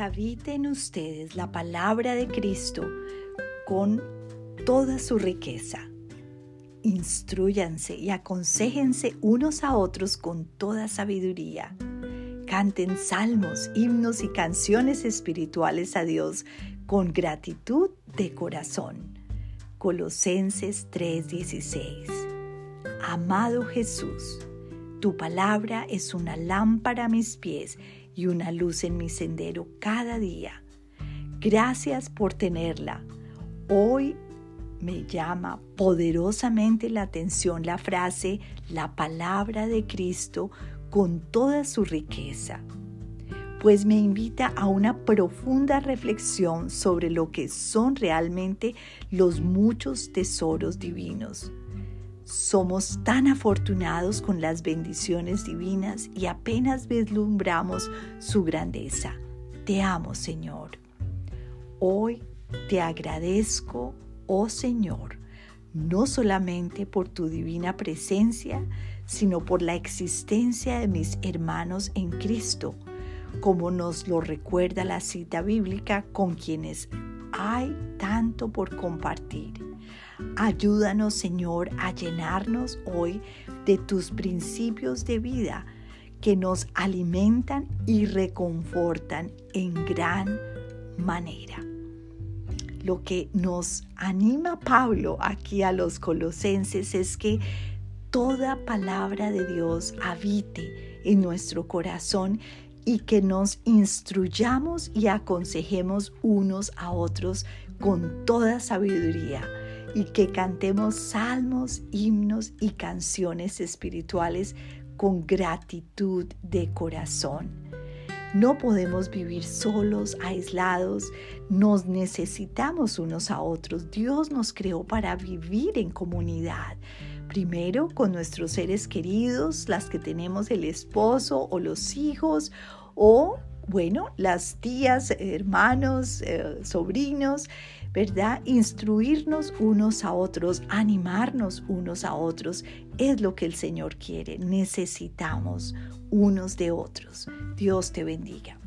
habite en ustedes la palabra de Cristo con toda su riqueza. Instruyanse y aconsejense unos a otros con toda sabiduría. Canten salmos, himnos y canciones espirituales a Dios con gratitud de corazón. Colosenses 3:16 Amado Jesús, tu palabra es una lámpara a mis pies y una luz en mi sendero cada día. Gracias por tenerla. Hoy me llama poderosamente la atención la frase la palabra de Cristo con toda su riqueza, pues me invita a una profunda reflexión sobre lo que son realmente los muchos tesoros divinos somos tan afortunados con las bendiciones divinas y apenas vislumbramos su grandeza. Te amo, Señor. Hoy te agradezco, oh Señor, no solamente por tu divina presencia, sino por la existencia de mis hermanos en Cristo, como nos lo recuerda la cita bíblica con quienes hay tanto por compartir. Ayúdanos, Señor, a llenarnos hoy de tus principios de vida que nos alimentan y reconfortan en gran manera. Lo que nos anima Pablo aquí a los colosenses es que toda palabra de Dios habite en nuestro corazón y que nos instruyamos y aconsejemos unos a otros con toda sabiduría y que cantemos salmos, himnos y canciones espirituales con gratitud de corazón. No podemos vivir solos, aislados, nos necesitamos unos a otros. Dios nos creó para vivir en comunidad. Primero con nuestros seres queridos, las que tenemos el esposo o los hijos o, bueno, las tías, hermanos, eh, sobrinos ¿verdad? Instruirnos unos a otros, animarnos unos a otros, es lo que el Señor quiere. Necesitamos unos de otros. Dios te bendiga.